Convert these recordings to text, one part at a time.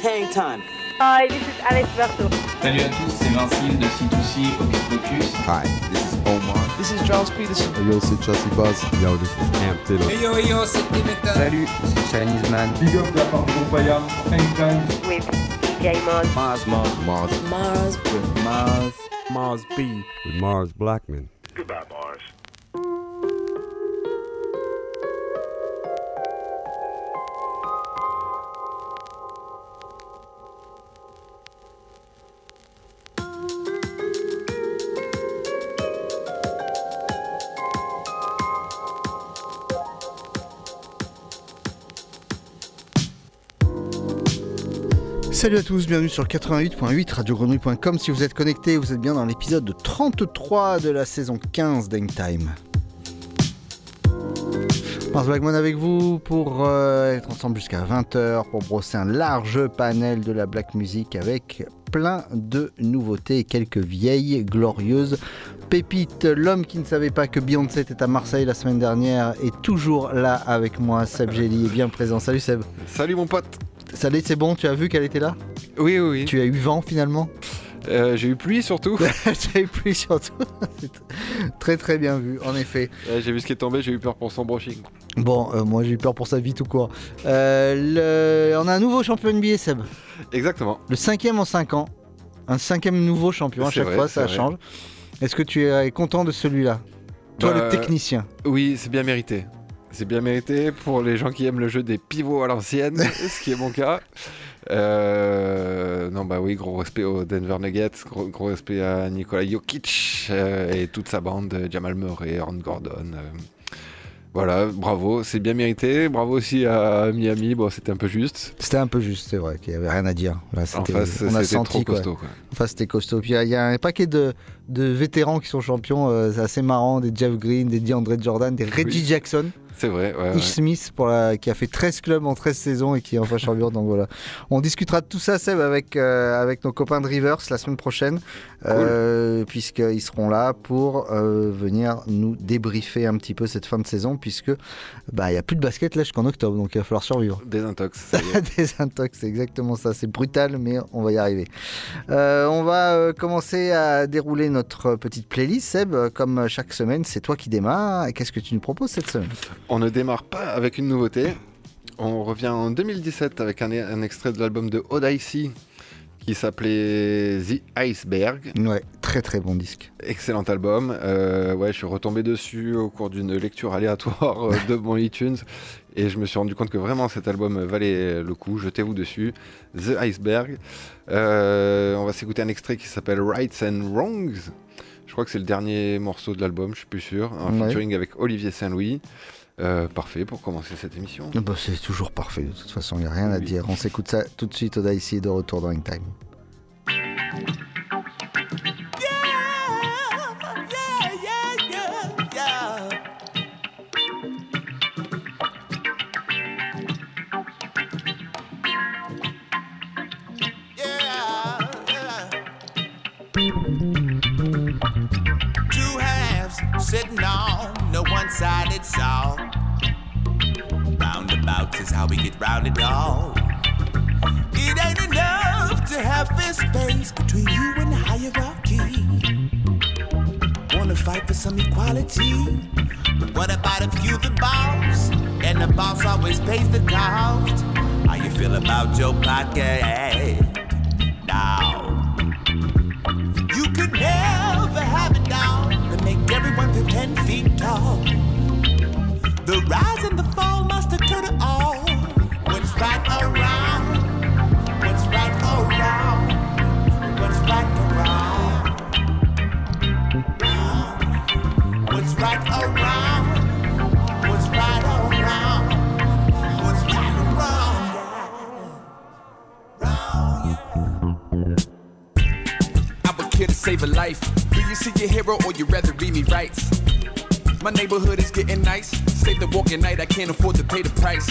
hang time. Hi, this is Alex Berto. Salut à tous, c'est 20Syl de C2C Hocus Pocus. Hi, this is Omar. This is Charles Peterson. Yo, c'est Chelsea Buzz. Yo, this is Amp Taylor. Hey yo, yo, c'est Dimitra. Salut, c'est Chinese Man. Big up la part de Paya, Anytime. With DJ Mars. Mars, Mars, Mars. Mars. With Mars. Mars B. With Mars Blackman. Goodbye, Mars. Salut à tous, bienvenue sur 88.8 radiogrenouille.com. Si vous êtes connectés, vous êtes bien dans l'épisode 33 de la saison 15 d'Hangtime. Mars Blackman avec vous pour euh, être ensemble jusqu'à 20h pour brosser un large panel de la black music avec plein de nouveautés et quelques vieilles glorieuses pépites. L'homme qui ne savait pas que Beyoncé était à Marseille la semaine dernière est toujours là avec moi. Seb Gély est bien présent. Salut Seb. Salut mon pote. Salut, c'est bon, tu as vu qu'elle était là Oui, oui, oui. Tu as eu vent finalement euh, J'ai eu pluie surtout. as eu pluie surtout. très très bien vu, en effet. Euh, j'ai vu ce qui est tombé, j'ai eu peur pour son brushing. Bon, euh, moi j'ai eu peur pour sa vie tout court. Le... On a un nouveau champion NBA, Seb. Exactement. Le cinquième en 5 ans. Un cinquième nouveau champion à chaque vrai, fois, ça vrai. change. Est-ce que tu es content de celui-là? Toi, Bah, le technicien. Oui, c'est bien mérité. C'est bien mérité pour les gens qui aiment le jeu des pivots à l'ancienne, ce qui est mon cas. Euh, non, bah oui, gros respect aux Denver Nuggets, gros, gros respect à Nikola Jokic euh, et toute sa bande, Jamal Murray, Aaron Gordon. euh. voilà, bravo, c'est bien mérité. Bravo aussi à Miami, bon, c'était un peu juste. C'était un peu juste, c'est vrai, qu'il n'y avait rien à dire. Là, En face, c'était trop quoi. costaud. Quoi. Enfin, c'était costaud. Puis il y a un paquet de, de vétérans qui sont champions, c'est assez marrant. Des Jeff Green, des DeAndre Jordan, des Reggie Oui. Jackson, C'est vrai, ouais. Ish Smith pour la, qui a fait 13 clubs en 13 saisons et qui est enfin champion. Donc voilà. On discutera de tout ça, Seb, avec, euh, avec nos copains de Rivers la semaine prochaine, euh, puisqu'ils seront là pour euh, venir nous débriefer un petit peu cette fin de saison, puisque bah, il n'y a plus de basket là jusqu'en octobre, donc il va falloir survivre. Désintox, y. Désintox, c'est exactement ça. C'est brutal, mais on va y arriver. Euh, on va commencer à dérouler notre petite playlist. Seb, comme chaque semaine, c'est toi qui démarres. Qu'est-ce que tu nous proposes cette semaine? On ne démarre pas avec une nouveauté. On revient en 2017 avec un, un extrait de l'album de Odyssey qui s'appelait The Iceberg. Ouais, très très bon disque. Excellent album. Euh, ouais, je suis retombé dessus au cours d'une lecture aléatoire euh, de mon iTunes et je me suis rendu compte que vraiment cet album valait le coup. Jetez-vous dessus. The Iceberg. Euh, on va s'écouter un extrait qui s'appelle Rights and Wrongs. Je crois que c'est le dernier morceau de l'album, je suis plus sûr. Un Ouais. featuring avec Olivier Saint-Louis. Euh, parfait pour commencer cette émission. Ah bah, c'est toujours parfait, de toute façon, il n'y a rien à dire. On s'écoute ça tout de suite. Oda ici de retour dans Time. Two halves sitting on one side it's all. Roundabouts is how we get rounded off. It ain't enough to have this space between you and hierarchy. Wanna fight for some equality? But what about if you the boss? And the boss always pays the cost. How you feel about your pocket? Now. You see your hero or you rather read me rights? My neighborhood is getting nice. Save the walking night, I can't afford to pay the price.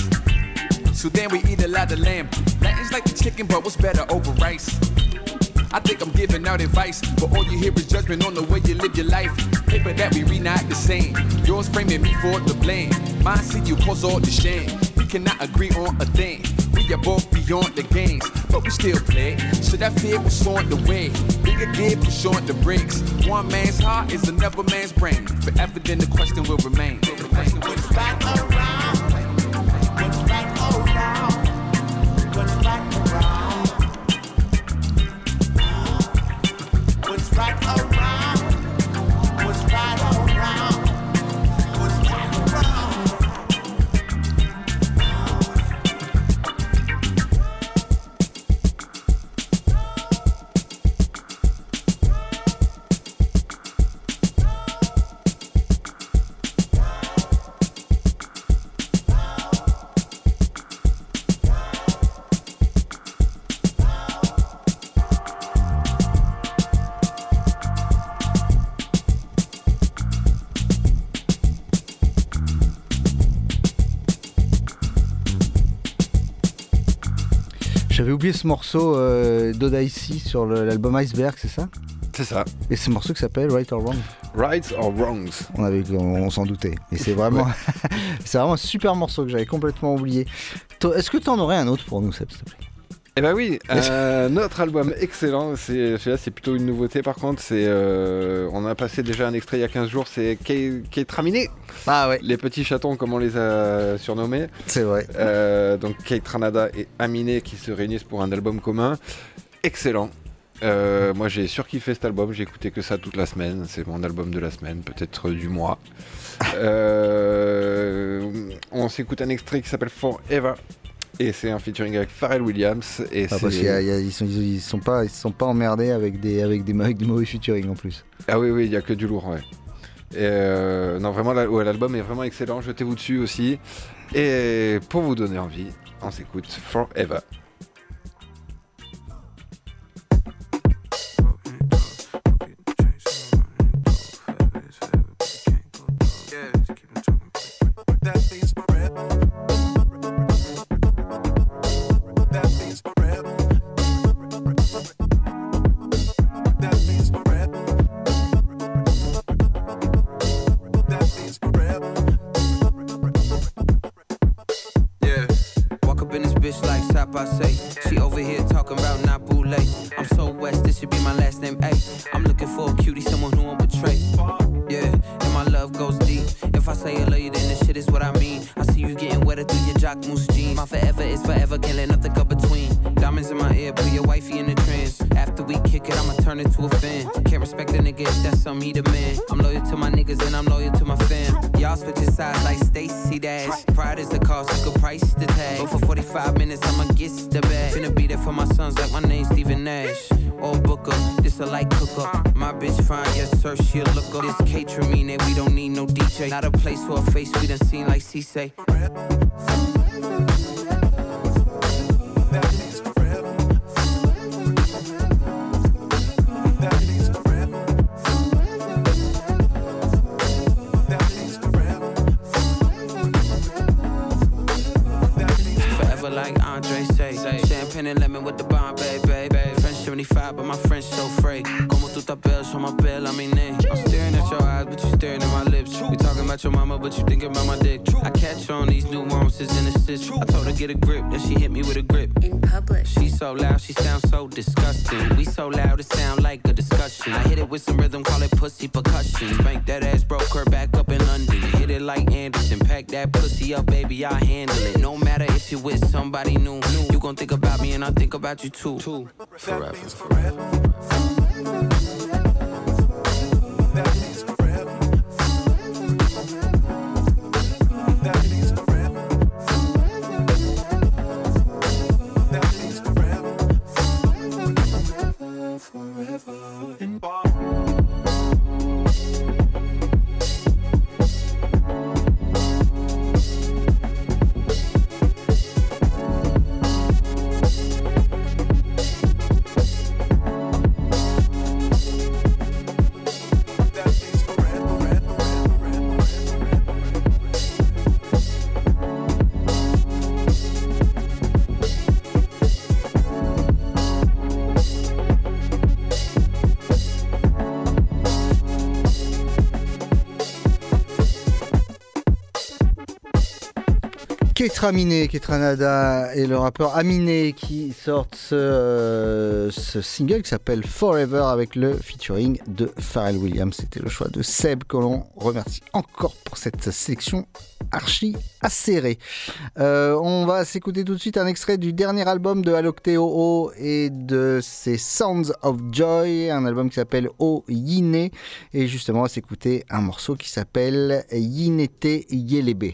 So then we eat a lot of lamb. That is like the chicken, but what's better over rice? I think I'm giving out advice, but all you hear is judgment on the way you live your life. Paper that we read not the same. Yours framing me for the blame. Mine see you cause all the shame. Cannot agree on a thing. We are both beyond the games, but we still play. So that fear was on the way. Bigger gear push on the brakes. One man's heart is another man's brain. Forever then the question will remain. What's right around? What's J'avais oublié ce morceau euh, d'Odaisy sur l'album Iceberg, c'est ça? C'est ça. Et ce morceau qui s'appelle Right or Wrong Rights or Wrongs. On, avait, on, on s'en doutait. Et c'est vraiment, c'est vraiment un super morceau que j'avais complètement oublié. Est-ce que tu en aurais un autre pour nous, Seb, s'il te plaît? Eh ben oui, euh, notre album excellent, c'est celui-là c'est plutôt une nouveauté par contre, c'est euh, on a passé déjà un extrait il y a 15 jours, c'est Kate Raminé. Ah ouais. Les petits chatons comme on les a surnommés. C'est vrai. Euh, donc Kate Ranada et Aminé qui se réunissent pour un album commun. Excellent. Euh, moi j'ai surkiffé cet album, j'ai écouté que ça toute la semaine, c'est mon album de la semaine, peut-être du mois. On s'écoute un extrait qui s'appelle Forever et c'est un featuring avec Pharrell Williams et Ah, parce qu'ils sont, ils, sont pas, ils sont pas emmerdés avec des, avec des, avec des mauvais featuring en plus. Ah oui, oui, il n'y a que du lourd, ouais. Et euh, non, vraiment, l'album est vraiment excellent. Jetez-vous dessus aussi. Et pour vous donner envie, on s'écoute Forever. Something he demand. I'm loyal to my niggas and I'm loyal to my fam. Y'all switching sides like Stacy Dash. Pride is the cost, you can price the tag. But for 45 minutes, I'ma get the bag. Finna be there for my sons like my name's Stephen Nash. Or Booker, this a light cooker. My bitch fine, yes sir, she a looker. This catering we don't need no DJ. Not a place for a face we done seen like C say. About your mama, but you thinking about my dick. I catch on these nuances and assists. I told her get a grip, then she hit me with a grip. In public. She so loud, she sounds so disgusting. We so loud, it sound like a discussion. I hit it with some rhythm, call it pussy percussion. Spank that ass, broke her back up in London. Hit it like Anderson, pack that pussy up, baby, I handle it. No matter if you're with somebody new, new. you gon' think about me and I think about you too. Forever. Ketra Miné, Ketra Nada et le rappeur Aminé qui sortent ce, euh, ce single qui s'appelle Forever avec le featuring de Pharrell Williams. C'était le choix de Seb que l'on remercie encore pour cette sélection archi acérée. Euh, on va s'écouter tout de suite un extrait du dernier album de Alocteo et de ses Sounds of Joy, un album qui s'appelle O Yine. Et justement, on va s'écouter un morceau qui s'appelle Yinete Yelebe.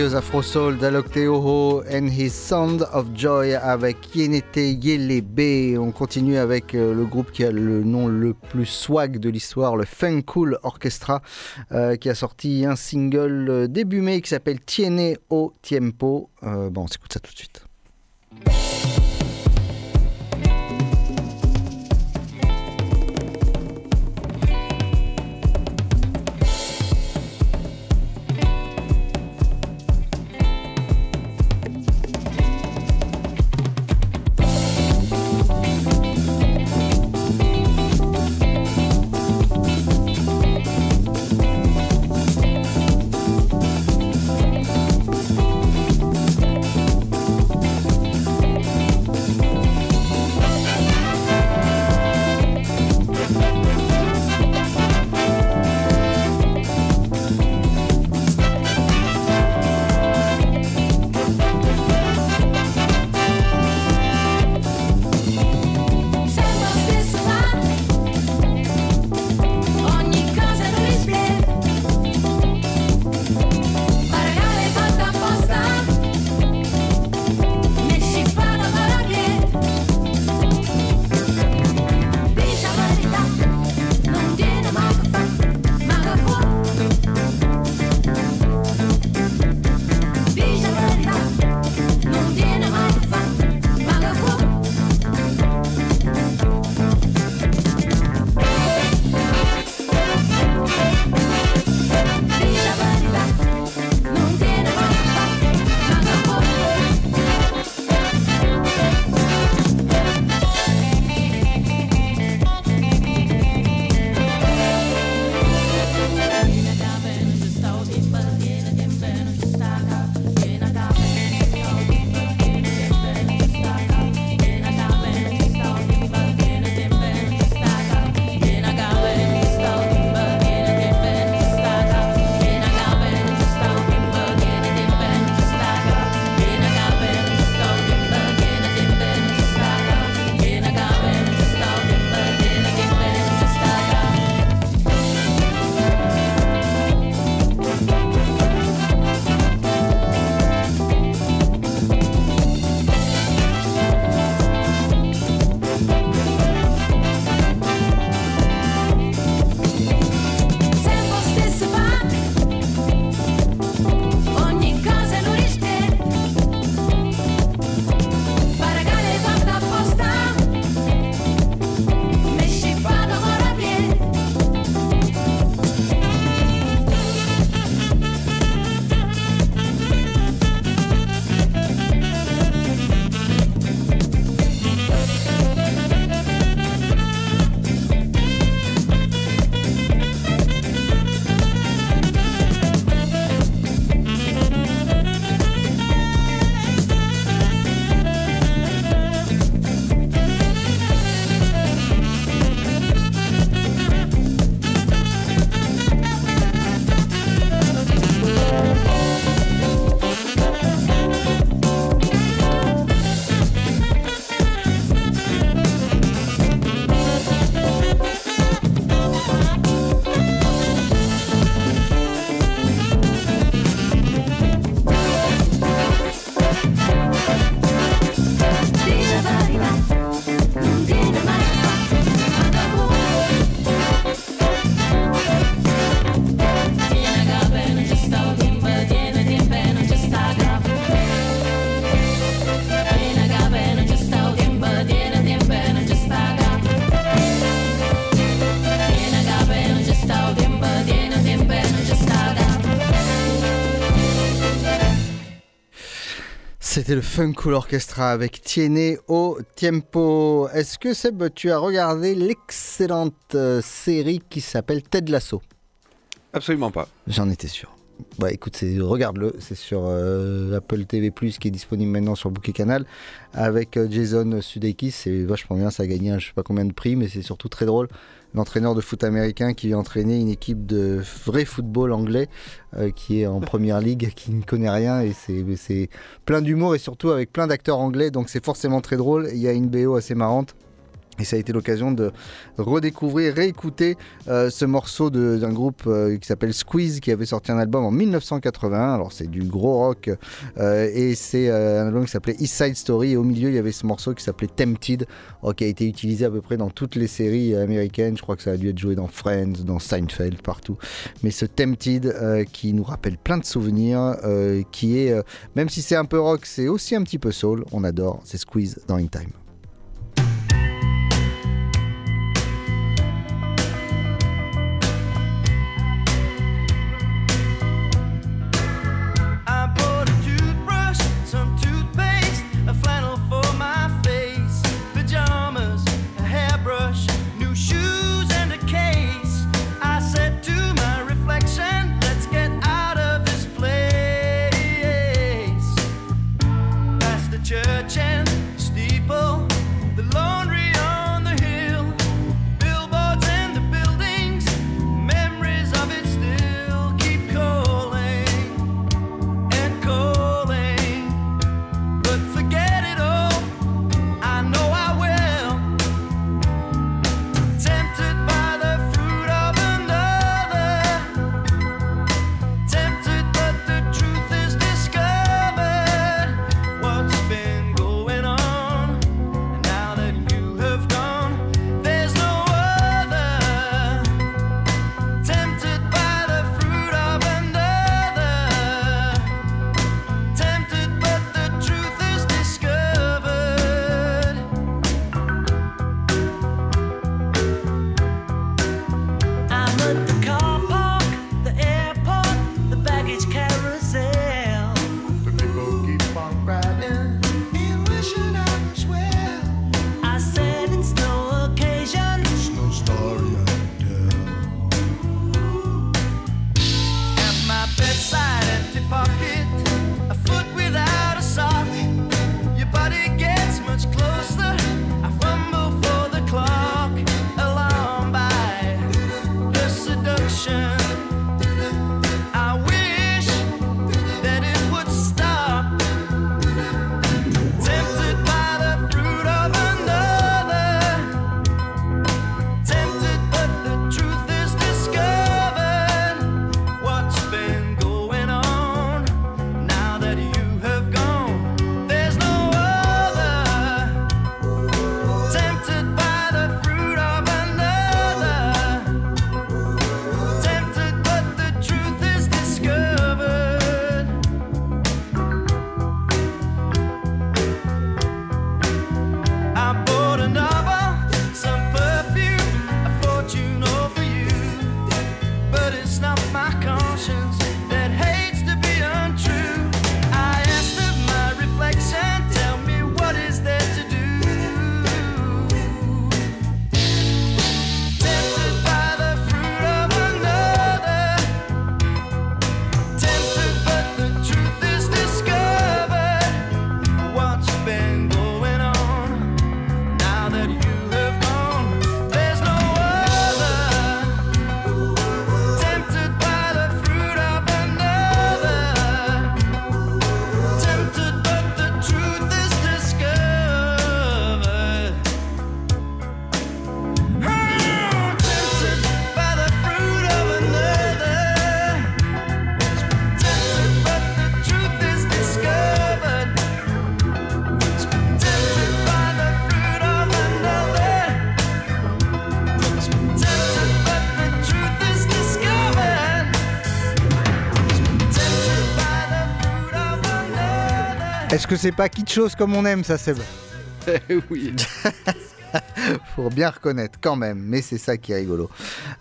Afro Soul d'Alok Teoho and His Sound of Joy avec Yenete Yelebe. On continue avec euh, le groupe qui a le nom le plus swag de l'histoire, le Fun Cool Orchestra, euh, qui a sorti un single euh, début mai qui s'appelle Tiene o Tiempo. Bon, on s'écoute ça tout de suite. C'était le Fun Cool Orchestra avec Tiene au Tiempo. Est-ce que Seb, tu as regardé l'excellente euh, série qui s'appelle Ted Lasso Absolument pas. J'en étais sûr. Bah écoute, c'est- regarde-le, c'est sur euh, Apple TV+, qui est disponible maintenant sur Bouquet Canal, avec euh, Jason Sudeikis, c'est vachement bien, ça a gagné un je sais pas combien de prix, mais c'est surtout très drôle. L'entraîneur de foot américain qui vient entraîner une équipe de vrai football anglais, euh, qui est en première ligue, qui ne connaît rien, et c'est c'est plein d'humour, et surtout avec plein d'acteurs anglais, donc c'est forcément très drôle. Il y a une BO assez marrante. Et ça a été l'occasion de redécouvrir, réécouter euh, ce morceau d'un groupe euh, qui s'appelle Squeeze, qui avait sorti un album en 1981. Alors c'est du gros rock, euh, et c'est un album qui s'appelait East Side Story. Et au milieu, il y avait ce morceau qui s'appelait Tempted, oh, qui a été utilisé à peu près dans toutes les séries américaines. Je crois que ça a dû être joué dans Friends, dans Seinfeld, partout. Mais ce Tempted, qui nous rappelle plein de souvenirs, qui est, même si c'est un peu rock, c'est aussi un petit peu soul. On adore, c'est Squeeze dans In Time. Que c'est pas kitschos comme on aime ça, Seb Oui. Faut bien reconnaître quand même, mais c'est ça qui est rigolo.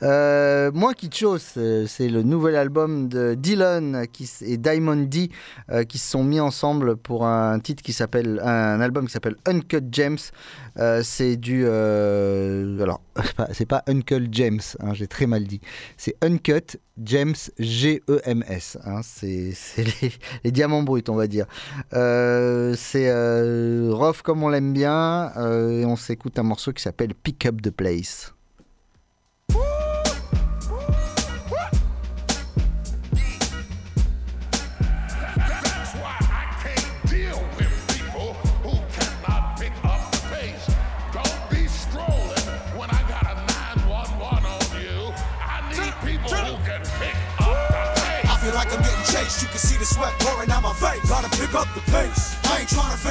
Euh, moi, Kitschos, euh, c'est le nouvel album de Dylan qui, et Diamond D euh, qui se sont mis ensemble pour un titre qui s'appelle un album qui s'appelle Uncut Gems. Euh, c'est du alors c'est pas, Uncle James, hein, j'ai très mal dit. C'est Uncut Gems G E hein, c'est les, diamants bruts, on va dire. C'est rough comme on l'aime bien. et on s'écoute un morceau qui s'appelle Pick Up the Place.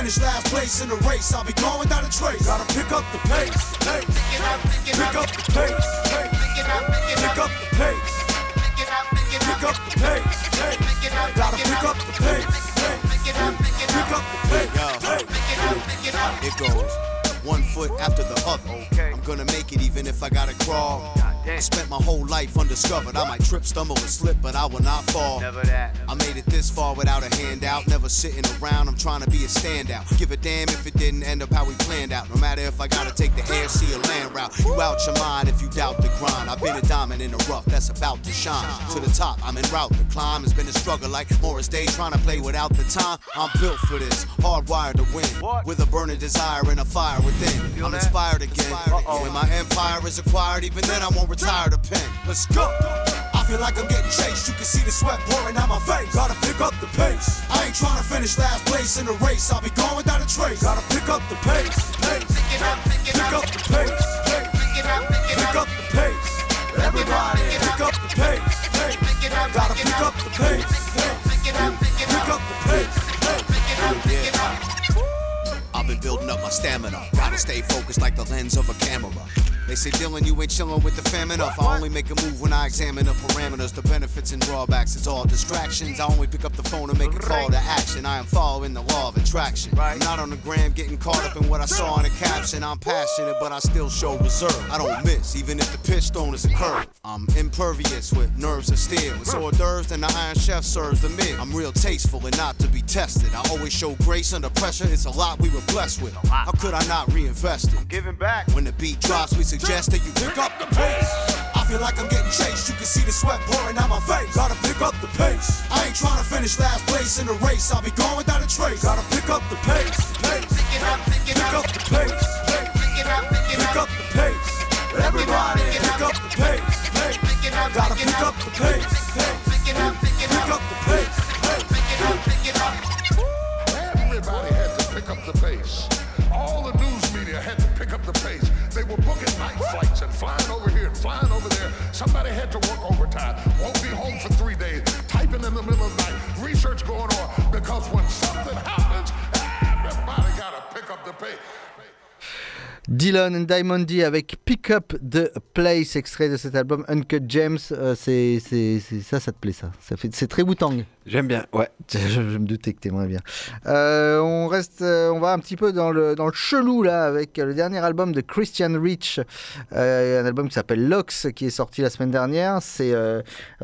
Finish last place in the race, I'll be going down a trace. Gotta pick up the pace, pace. pick up the pace, pace. pick up the pace, pick up the pace, pace. gotta pick up the pace, pace. pick up the pace, pace. It goes one foot after the other. I'm gonna make it even if I gotta crawl. I spent my whole life undiscovered. I might trip, stumble, and slip, but I will not fall. Never that. I made it this far without a handout. Never sitting around, I'm trying to be a standout. Give a damn if it didn't end up how we planned out. No matter if I gotta take the air, sea, or land route. You out your mind if you doubt the grind. I've been a diamond in the rough that's about to shine. To the top, I'm en route. The climb has been a struggle like Morris Day trying to play without the time. I'm built for this, hardwired to win. With a burning desire and a fire within. I'm inspired again. When my empire is acquired, even then I won't retire the pen. Let's go. I feel like I'm getting chased. You can see the sweat pouring out my face. Gotta pick up the pace. I ain't trying to finish last place in the race. I'll be going down the trace. Gotta pick up the pace. pace. Pick up the pace. Pick up the pace. Everybody, pick up the pace. pace. Gotta pick up the pace. Pick up the pace. I've been building up my stamina. Gotta stay focused like the lens of a camera. They say, Dillon, you ain't chillin' with the fam enough. I only make a move when I examine the parameters, the benefits and drawbacks. It's all distractions. I only pick up the phone and make a call to action. I am following the law of attraction. I'm not on the gram getting caught up in what I saw in a caption. I'm passionate, but I still show reserve. I don't miss, even if the pitch thrown is a curve. I'm impervious with nerves of steel. It's hors d'oeuvres, then the Iron Chef serves the meal. I'm real tasteful and not to be tested. I always show grace under pressure. It's a lot we were blessed with. How could I not reinvest it? Giving back. When the beat drops, we suggest that you pick up the pace. I feel like I'm getting chased. You can see the sweat pouring out my face. Gotta pick up the pace. I ain't trying to finish last place in the race. I'll be going down the trace. Gotta pick up the pace. pace. Pick up the pace. pace. Pick up the pace. Everybody, pick up the pace. Gotta pick up the pace. Pick up the pace. Everybody had to pick up the pace. All the news media had to pick up the pace. Flying over here and flying over there. Somebody had to work overtime. Won't be home for three days. Typing in the middle of the night. Research going on. Because when something happens, everybody gotta pick up the pace. Dylan and Diamond D avec Pick Up the Place, extrait de cet album Uncut James. Euh, c'est, c'est, c'est- ça, ça te plaît ça, ça fait, C'est très Wu-Tang. J'aime bien, ouais. Je, je me doutais que t'aimerais bien. Euh, on reste, euh, on va un petit peu dans le, dans le chelou là avec le dernier album de Christian Rich, un album qui s'appelle Lox qui est sorti la semaine dernière. C'est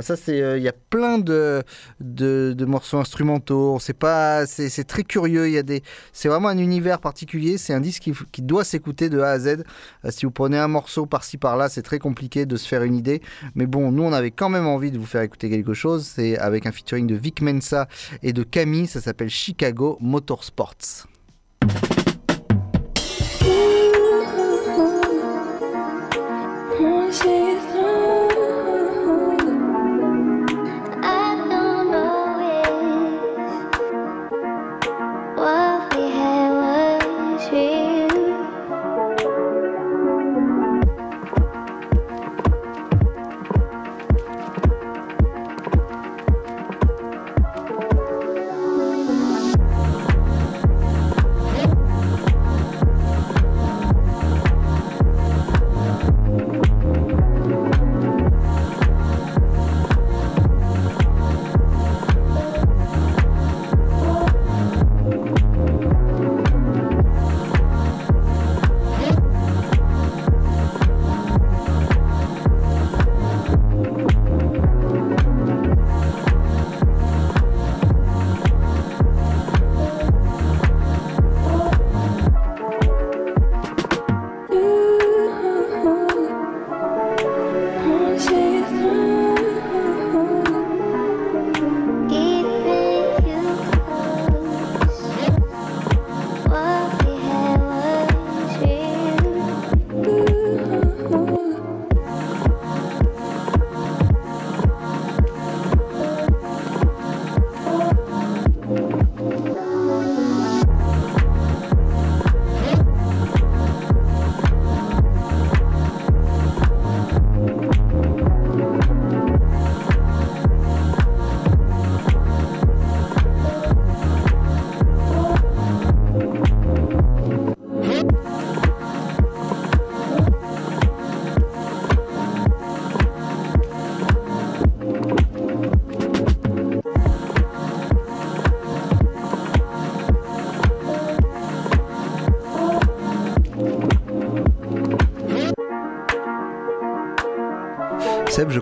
ça, c'est il y a plein de, de, de morceaux instrumentaux. Sait pas, c'est c'est très curieux. Il y a des, c'est vraiment un univers particulier. C'est un disque qui, qui doit s'écouter de A à Z. Euh, si vous prenez un morceau par-ci par-là, c'est très compliqué de se faire une idée. Mais bon, nous on avait quand même envie de vous faire écouter quelque chose. C'est avec un featuring de Vic Mensa et de Camille. Ça s'appelle Chicago Motorsports.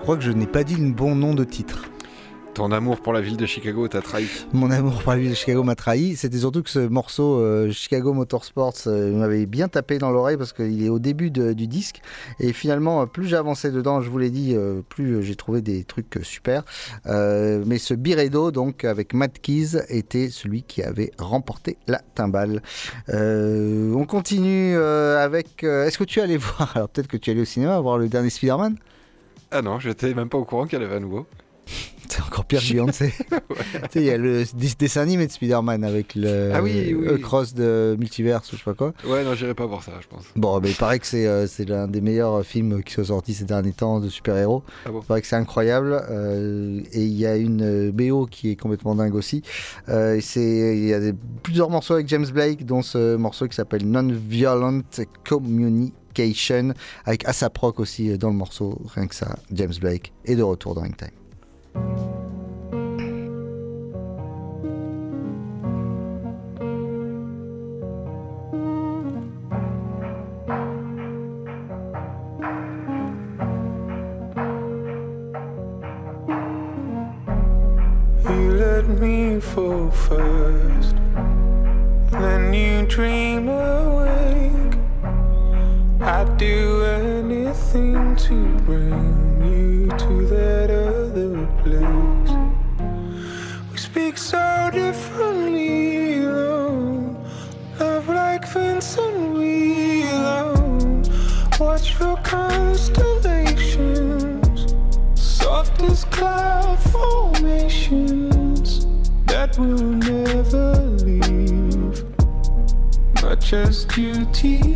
Crois que je n'ai pas dit le bon nom de titre. Ton amour pour la ville de Chicago t'a trahi. Mon amour pour la ville de Chicago m'a trahi. C'était surtout que ce morceau euh, Chicago Motorsports euh, m'avait bien tapé dans l'oreille parce qu'il est au début de- du disque. Et finalement, euh, plus avancé dedans, je vous l'ai dit, euh, plus j'ai trouvé des trucs super. Mais ce Biredo, donc avec Matt Keys, était celui qui avait remporté la timbale. On continue avec. Est-ce que tu es allé voir Alors peut-être que tu es allé au cinéma voir le dernier Spider-Man? Ah non, j'étais même pas au courant qu'il y avait à nouveau. C'est encore pire que Beyoncé. Tu sais, il y a le des- dessin animé de Spider-Man avec le Ah oui, oui, cross de Multiverse ou je sais pas quoi. Ouais, non, j'irai pas voir ça, je pense. Bon, mais il paraît que c'est euh, c'est l'un des meilleurs films qui sont sortis ces derniers temps de super-héros. Ah bon Il paraît que c'est incroyable. euh, et il y a une euh, BO qui est complètement dingue aussi. Euh, il y a des- plusieurs morceaux avec James Blake, dont ce morceau qui s'appelle Non-Violent Communication, avec ASAP Rock aussi euh, dans le morceau. Rien que ça, James Blake est de retour dans Hangtime. You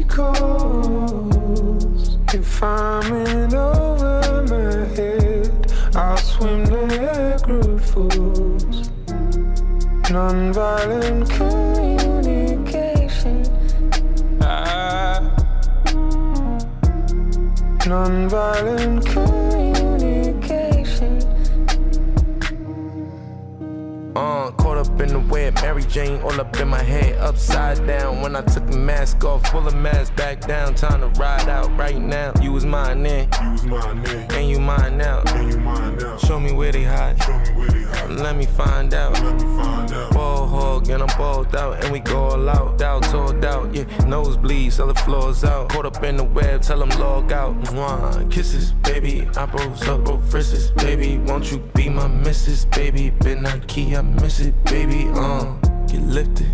Calls. If I'm in over my head, I'll swim Niagara Falls. Nonviolent communication. Ah. Nonviolent communication. Mary Jane all up in my head, upside down. When I took the mask off, pull the mask back down. Time to ride out right now. You was mine then, You was mine then, and you mine now. and you mine now. Show me where they hide, Show me where they hide. let me find out. Let me find out. Ball hog and I'm balled out, and we go all out, out, told out. Yeah, nosebleeds, till the floors out. Caught up in the web, tell them log out. Mwah, kisses, baby. I broke up, broke frisses, baby. Won't you be my missus, baby? Been a key, I miss it, baby. Uh, get lifted.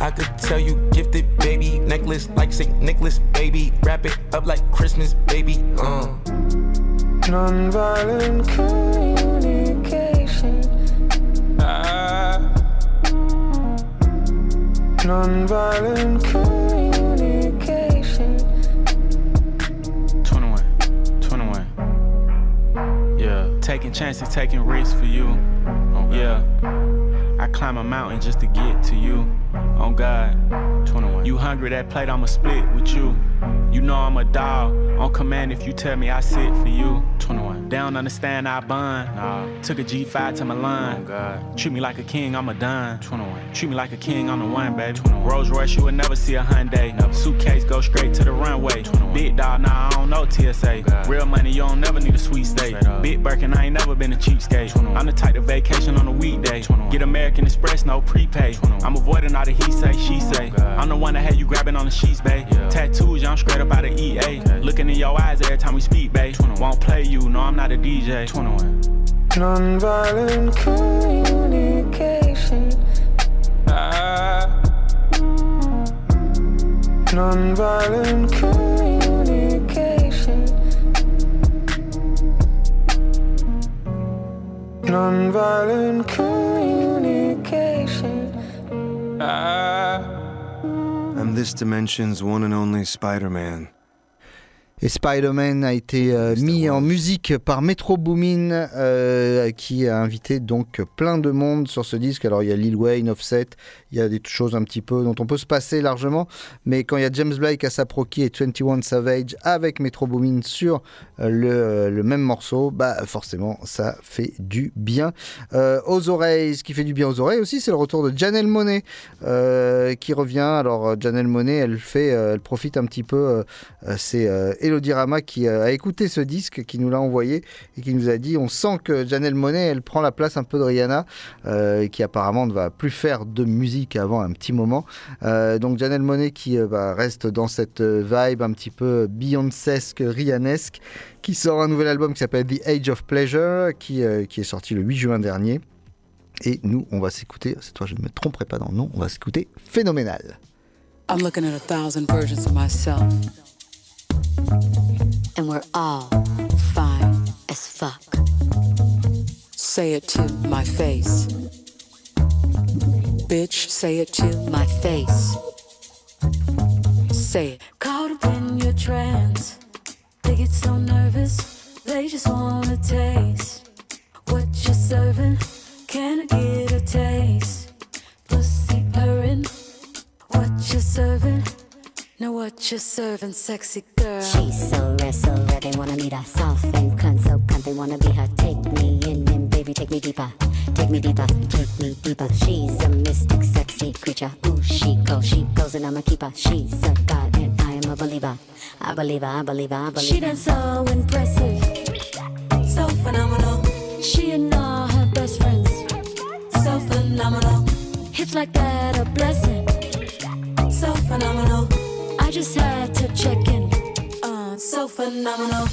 I could tell you gifted, baby. Necklace like St. Nicholas, baby. Wrap it up like Christmas, baby. Uh. Nonviolent communication. Ah. Nonviolent communication. 21, 21. Yeah, taking chances, taking risks for you. Yeah, I climb a mountain just to get to you. On God, 21. You hungry? That plate I'ma split with you. You know I'm a dog. On command if you tell me I sit for you. 21. They don't understand I bun. Nah. Took a G5 to Milan. Oh God. Treat me like a king, I'm a dime. 21. Treat me like a king, I'm the one, baby. 21. Rolls Royce, you would never see a Hyundai. Never. Suitcase go straight to the runway. 21. Big dog, nah, I don't know TSA. Oh Real money, you don't never need a sweet state. Big Birkin, I ain't never been a cheapskate. 21. I'm the type to vacation on a weekday. 21. Get American Express, no prepay. 21. I'm avoiding all the he say, she say. I'm the one that had you grabbing on the sheets, babe. Tattoos, yeah, I'm straight up out of EA. Looking in your eyes every time we speak, babe. Won't play you, no, I'm not a DJ. 21. Nonviolent communication. Ah. Nonviolent communication. Dimension's one and only Spider-Man. Et Spider-Man a été euh, mis en musique par Metro Boomin, euh, qui a invité donc plein de monde sur ce disque. Alors il y a Lil Wayne, Offset, il y a des choses un petit peu dont on peut se passer largement. Mais quand il y a James Blake, Asap Rocky et 21 Savage avec Metro Boomin sur euh, le, le même morceau, bah forcément ça fait du bien aux oreilles. Ce qui fait du bien aux oreilles aussi, c'est le retour de Janelle Monet qui revient. Alors Janelle Monet, elle fait, elle profite un petit peu. c'est qui euh, a écouté ce disque, qui nous l'a envoyé et qui nous a dit on sent que Janelle Monet, elle prend la place un peu de Rihanna, euh, qui apparemment ne va plus faire de musique avant un petit moment. Euh, donc Janelle Monet qui bah, reste dans cette vibe un petit peu Beyoncesque, Rihannesque, qui sort un nouvel album qui s'appelle The Age of Pleasure, qui, est sorti le 8 juin dernier. Et nous, on va s'écouter, cette fois je ne me tromperai pas dans le nom, on va s'écouter Phénoménal. And we're all fine as fuck. Say it to my face. Bitch, say it to my face. Say it. Caught up in your trance. They get so nervous, they just wanna taste You're serving, sexy girl. She's so rare, so rare, they wanna meet her. Soft and cunt, so cunt, they wanna be her. Take me in and baby, take me deeper. Take me deeper, take me deeper. She's a mystic, sexy creature. Ooh, she goes, she goes, and I'm a keeper. She's a god, and I am a believer. I believe her, I believe her, I believe She her. done so impressive, so phenomenal. She and all her best friends, so phenomenal. Hits like that a blessing, so phenomenal. Just had to check in, uh, so phenomenal.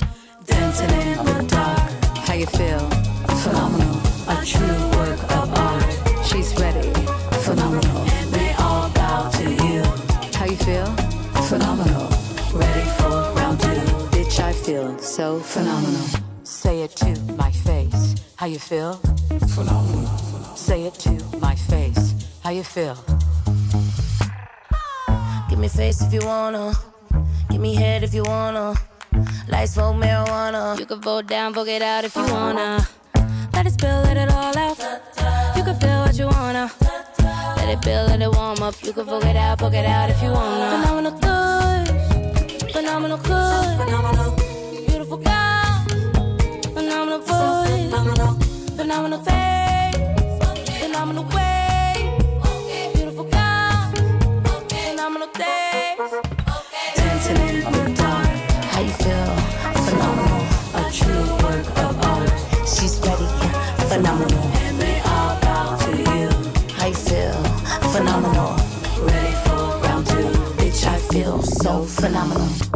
Dancing in the dark, How you feel? Phenomenal. A true work of art. She's ready. Phenomenal. and they all bow to you. How you feel? Phenomenal. Ready for round two. Bitch, I feel so phenomenal. Say it to my face. How you feel? Phenomenal. Say it to my face. How you feel? Give me face if you wanna. Give me head if you wanna. Light smoke marijuana. You can vote down, vote it out if you wanna. Let it spill, let it all out. You can feel what you wanna. Let it build, let it warm up. You can vote it out, vote it out if you wanna. Phenomenal good, phenomenal good, phenomenal. Beautiful girl, phenomenal voice, phenomenal, phenomenal face, phenomenal way. Feel so phenomenal.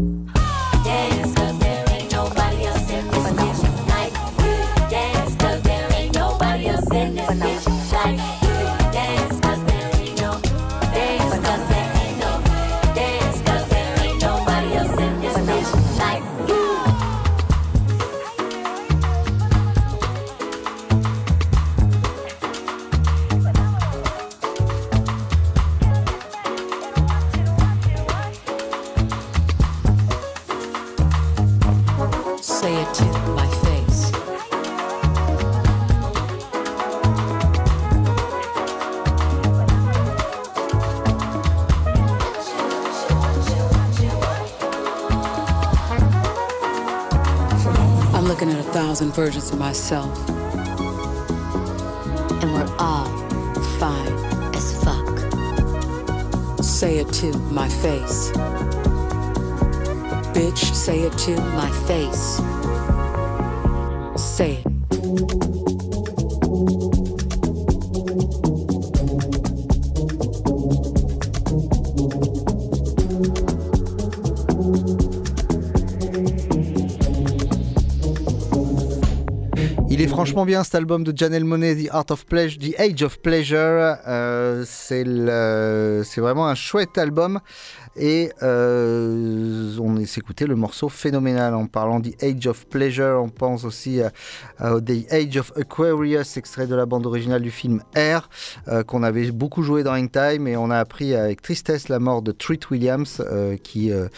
Of myself. And we're all fine as fuck. Say it to my face. Bitch, say it to my face. Say it. Franchement bien cet album de Janelle Monet, The Art of Pleasure, The Age of Pleasure. Euh, c'est vraiment un chouette album. Et euh, on s'est écouté le morceau phénoménal. En parlant The Age of Pleasure, on pense aussi à, à The Age of Aquarius, extrait de la bande originale du film Air, euh, qu'on avait beaucoup joué dans Hang Time. Et on a appris avec tristesse la mort de Treat Williams, euh, qui, euh,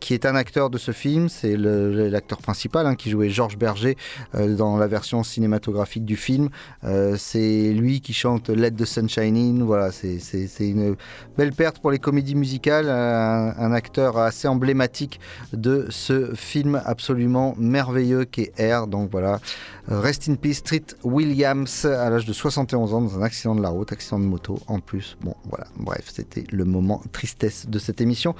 qui est un acteur de ce film. C'est l'acteur principal hein, qui jouait Georges Berger euh, dans la version cinématographique du film. Euh, c'est lui qui chante Let the Sunshine In. Voilà, c'est une belle perte pour les comédies musicales. Un, acteur assez emblématique de ce film absolument merveilleux qu'est Air. Donc voilà, Rest in Peace, Street Williams, à l'âge de 71 ans, dans un accident de la route, accident de moto en plus. Bon, voilà, bref, c'était le moment tristesse de cette émission.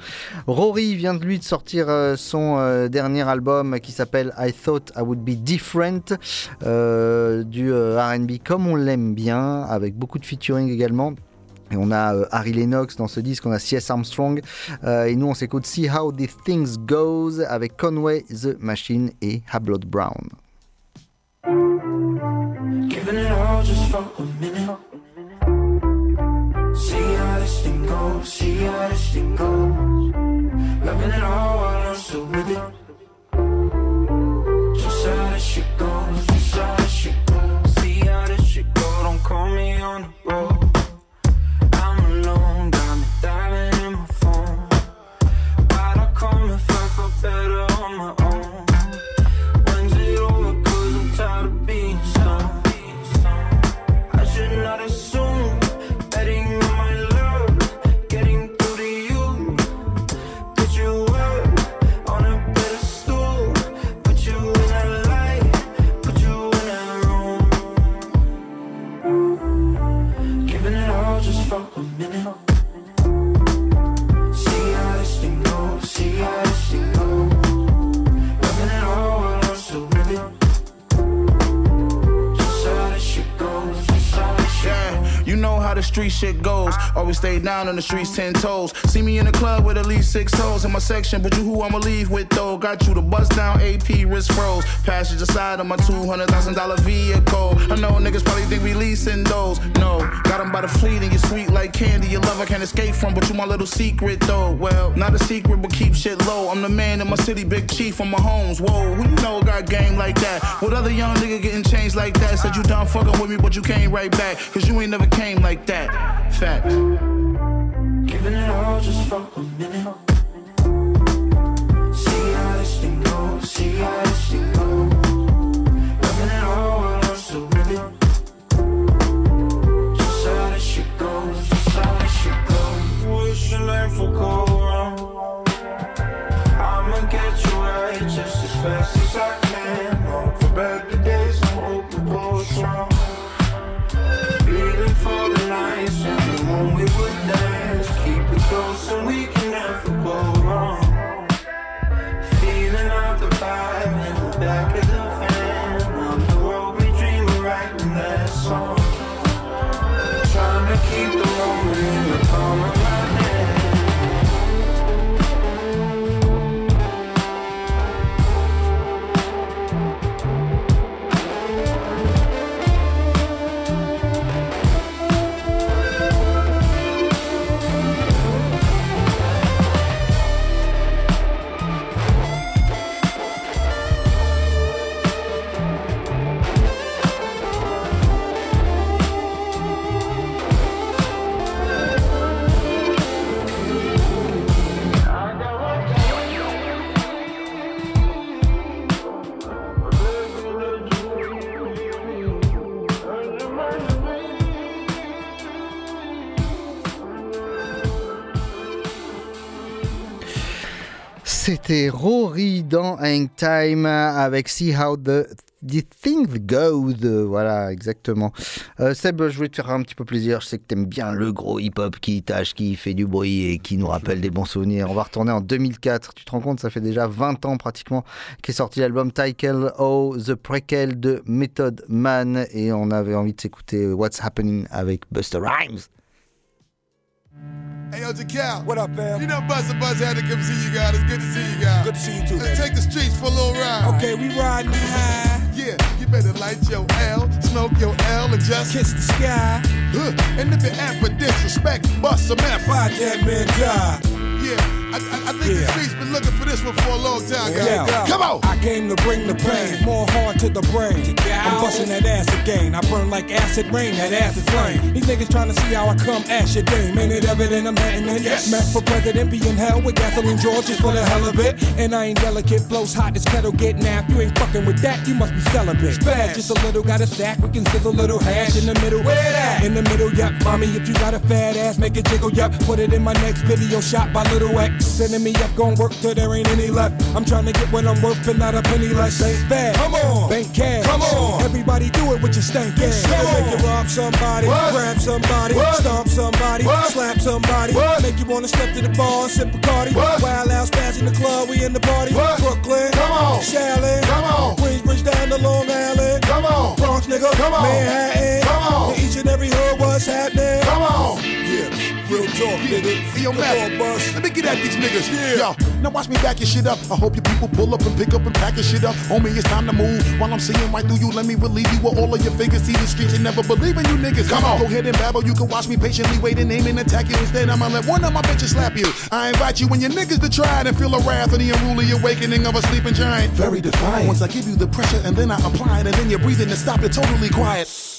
Rory vient de lui sortir euh, son euh, dernier album qui s'appelle I Thought I Would Be Different, euh, du RB comme on l'aime bien, avec beaucoup de featuring également. Et on a Harry Lennox dans ce disque, on a C.S. Armstrong. Et nous, on s'écoute See How These Things Goes avec Conway the Machine et Hablot Brown. Loving it all while I'm still with it. Just how this shit goes, just how this shit goes. See how this shit goes, don't call me on the road. I'm alone, got me diving in my phone. Why'd I come if I better on my own? Shit goes. Stay down on the streets, ten toes. See me in the club with at least six toes in my section, but you who I'ma leave with though? Got you the bust down AP wrist froze. Passenger side of my two hundred thousand dollar vehicle. I know niggas probably think we leasing those. No, got 'em by the fleet and you sweet like candy. Your love I can't escape from, but you my little secret though. Well, not a secret, but keep shit low. I'm the man in my city, big chief on my homes. Whoa, who you know got game like that? What other young nigga getting changed like that? Said you done fucking with me, but you came right back. Cause you ain't never came like that. Fact. Giving it all just for a minute. Dans Hang Time avec See How the, the Things Go. Voilà, exactement. Euh, Seb, je voulais te faire un petit peu plaisir. Je sais que t'aimes bien le gros hip-hop qui tâche, qui fait du bruit et qui nous rappelle des bons souvenirs. On va retourner en 2004. Tu te rends compte, ça fait déjà 20 ans pratiquement qu'est sorti l'album Title O, The Prequel de Method Man. Et on avait envie de s'écouter What's Happening avec Buster Rhymes. Hey, yo, Jacal. What up, fam? You know Buzz and Buzz had to come see you guys. It's good to see you guys. Good to see you too, Let's take the streets for a little ride. Okay, we riding high. Yeah, you better light your L, smoke your L, and just kiss the sky. Huh. And if you're apt for disrespect, bust some F. Why that man die? Yeah, I, I, I think the streets been looking for this one for a long time, guys. Yeah. Come on. I came to bring the pain, more hard to the brain. I'm busting that ass again. I burn like acid rain, that ass is flame. These niggas trying to see how I come ash your dame. Ain't it evident I'm hitting it? Yes. Met for president, be in hell with gasoline George just for the hell of it. And I ain't delicate, blows hot as kettle get napped. You ain't fucking with that, you must be celibate. Spaz, just a little, got a sack, we can sizzle a little hash in the middle. Where that? In the middle, yep. Mommy, if you got a fat ass, make it jiggle, yep. Put it in my next video shot by Little X. Sending me up, gon' work till there ain't any left. I'm trying to get what I'm worth and not a penny less. Ain't bad. Come on. Bank cash. Come on. Everybody do it with your stank ass. Come. Make you rob somebody, What? grab somebody, What? stomp somebody, What? slap somebody. What? Make you wanna step to the bar, sip a cardi. What? Wild out, spaz in the club, we in the party. What? Brooklyn, Come on. Shaolin, Come on. Queensbridge down to Long Island. Come on. Bronx, nigga, Come on. Manhattan. Come on. In each and every hood, what's happening? Come on. Yeah, real talk, nigga. Hey, yo, Come Matt, let me get at these niggas. Yeah. Yo, now watch me back your shit up. I hope your people pull up and pick up and pack your shit up. Homie, it's time to move. While I'm seeing right through you, let me relieve you with all of your figures. See the streets and never believe in you niggas. Come on. Go ahead and babble. You can watch me patiently wait and aim and attack you. Instead, I'ma let one of my bitches slap you. I invite you and your niggas to try it and feel the wrath of the unruly awakening of a sleeping giant. Very defiant. Once I give you the pressure and then I apply it and then you're breathing and stop it totally quiet.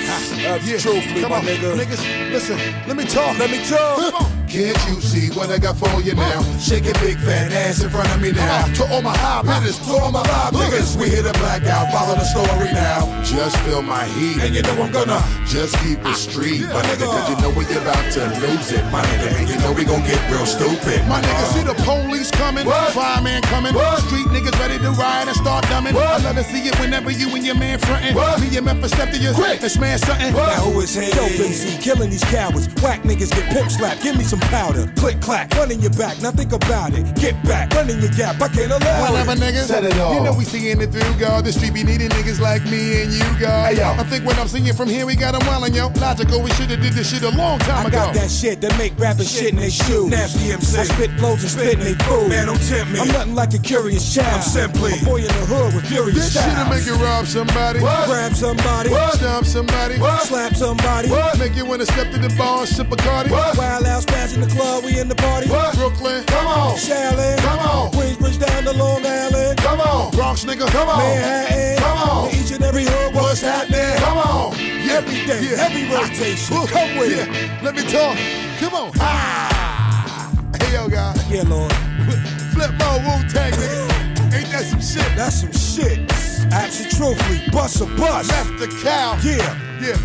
Yeah. Truthfully, Come my on, nigga. niggas, listen, let me talk. Let me talk. Come on. Can't you see what I got for you now? Shake your big fat ass in front of me now. To all my high hitters, to all my live niggas, we hit a blackout. Follow the story now. Just feel my heat, and you know I'm gonna just keep it street, my nigga. Cause you know we're about to lose it, my nigga. And you know we gon' get real stupid, my nigga. See the police coming, What? fireman coming, What? street niggas ready to riot and start dumbing. What? I love to see it whenever you and your man frontin'. What? Me and Memphis step to you, Quick. and smash something. Now who is here? Dope MC, killing these cowards. Whack niggas get pimp slapped. Give me some powder. Click clack, run in your back. Now think about it. Get back, run in your gap. I can't allow Whatever, it. niggas. Set it off. You know we seeing it through, God. The street be needing niggas like me and you, God. Hey, yo. I think when I'm singing from here, we got them wildin', yo. Logical, we shoulda did this shit a long time I ago. got that shit that make rappers shit in they shoes. Nasty MC. I spit flows and spit in they food. Man, don't tempt me. I'm nothing like a curious child. I'm simply a boy in the hood with furious this shit'll make you rob somebody, What? Grab somebody. What? stomp somebody, What? Slap somebody. What? make you wanna step to the bar and sip a cardi. Wild out in the club, we in the party. What? Brooklyn, Come on. Shaolin. Come on. Queensbridge down to Long Island. come on, Bronx nigga, come on, Manhattan. Come on. In each and every hood, what's happening? come on, yeah, Every day, yeah. heavy rotation. Woo. Come with yeah. it. Let me talk. Come on. Ah. Hey yo, guy. Yeah, Lord. Flip my Wu Tang, nigga. Ain't that some shit? That's some shit. Absolutely. Bust a bust. Left the cow. Yeah. Yeah.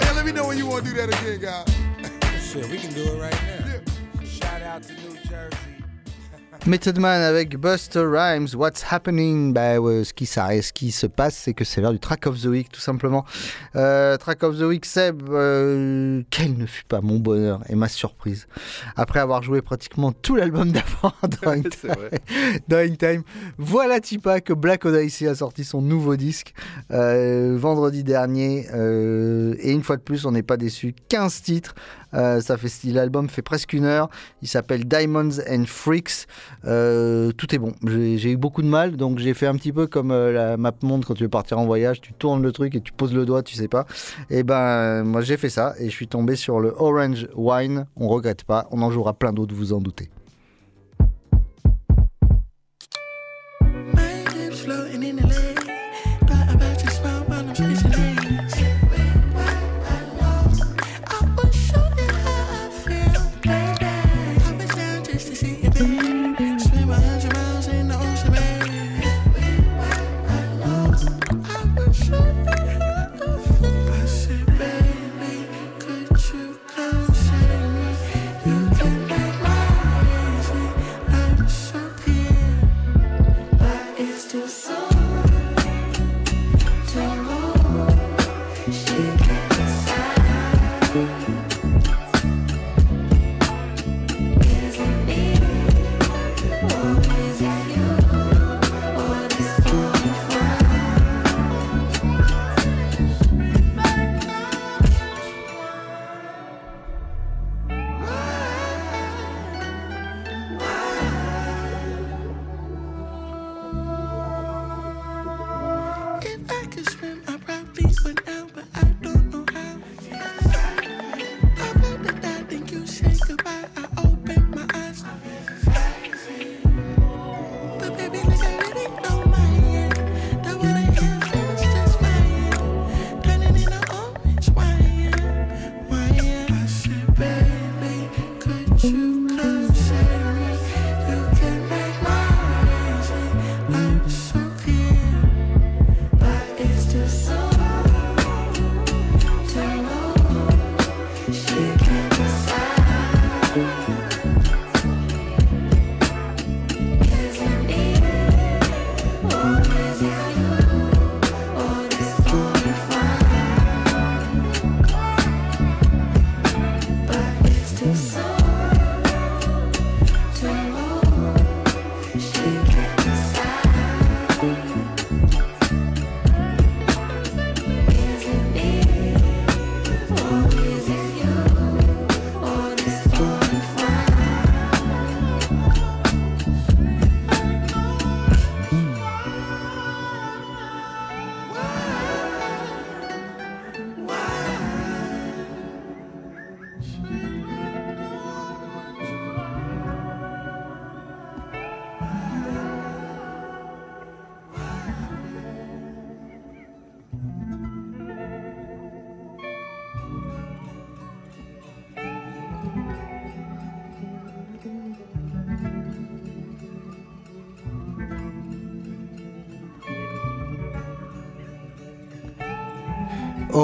Hey, let me know when you want to do that again, guy. Shit, we can do it right now. Out to New Jersey. Method Man avec Buster Rhymes, What's Happening? Bah, ouais, ce, qui, ça, ce qui se passe, c'est que c'est l'heure du Track of the Week, tout simplement. Euh, track of the Week, Seb, euh, quel ne fut pas mon bonheur et ma surprise. Après avoir joué pratiquement tout l'album d'avant, vrai. Drawing Time, voilà Tipa que Black Odyssey a sorti son nouveau disque euh, vendredi dernier. euh, et une fois de plus, on n'est pas déçu. 15 titres. Ça fait, l'album fait presque une heure. Il s'appelle Diamonds and Freaks. Euh, tout est bon. J'ai eu beaucoup de mal, donc j'ai fait un petit peu comme euh, la map monde quand tu veux partir en voyage. Tu tournes le truc et tu poses le doigt, tu sais pas. Et ben, euh, moi j'ai fait ça et je suis tombé sur le Orange Wine. On regrette pas. On en jouera plein d'autres, vous en doutez.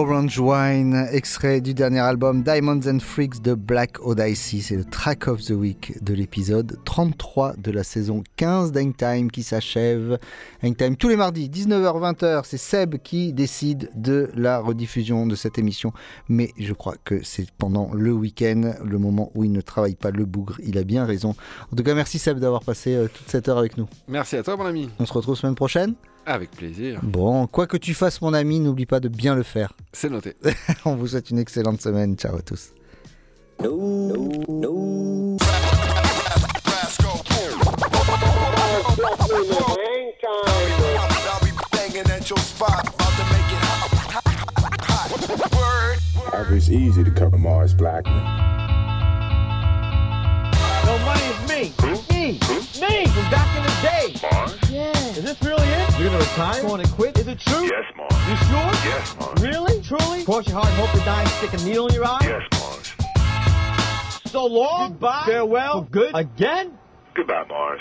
Orange Wine, extrait du dernier album Diamonds and Freaks de Black Odyssey. C'est le track of the week de l'épisode 33 de la saison 15 d'Hangtime qui s'achève. Hangtime tous les mardis, 19h-20h. C'est Seb qui décide de la rediffusion de cette émission. Mais je crois que c'est pendant le week-end, le moment où il ne travaille pas le bougre. Il a bien raison. En tout cas, merci Seb d'avoir passé euh, toute cette heure avec nous. Merci à toi, mon ami. On se retrouve semaine prochaine. Avec plaisir. Bon, quoi que tu fasses, mon ami, n'oublie pas de bien le faire. C'est noté. On vous souhaite une excellente semaine. Ciao à tous. It's easy to cover Mars Blackman. No, money's me. Me. Me from back in the day. Mars? Yeah. Is this really it? You're gonna retire? Going to quit? Is it true? Yes, Mars. You sure? Yes, Mars. Really? Truly? Cross your heart and hope to die stick a needle in your eye? Yes, Mars. So long. Goodbye. Farewell. For good. Again? Goodbye, Mars.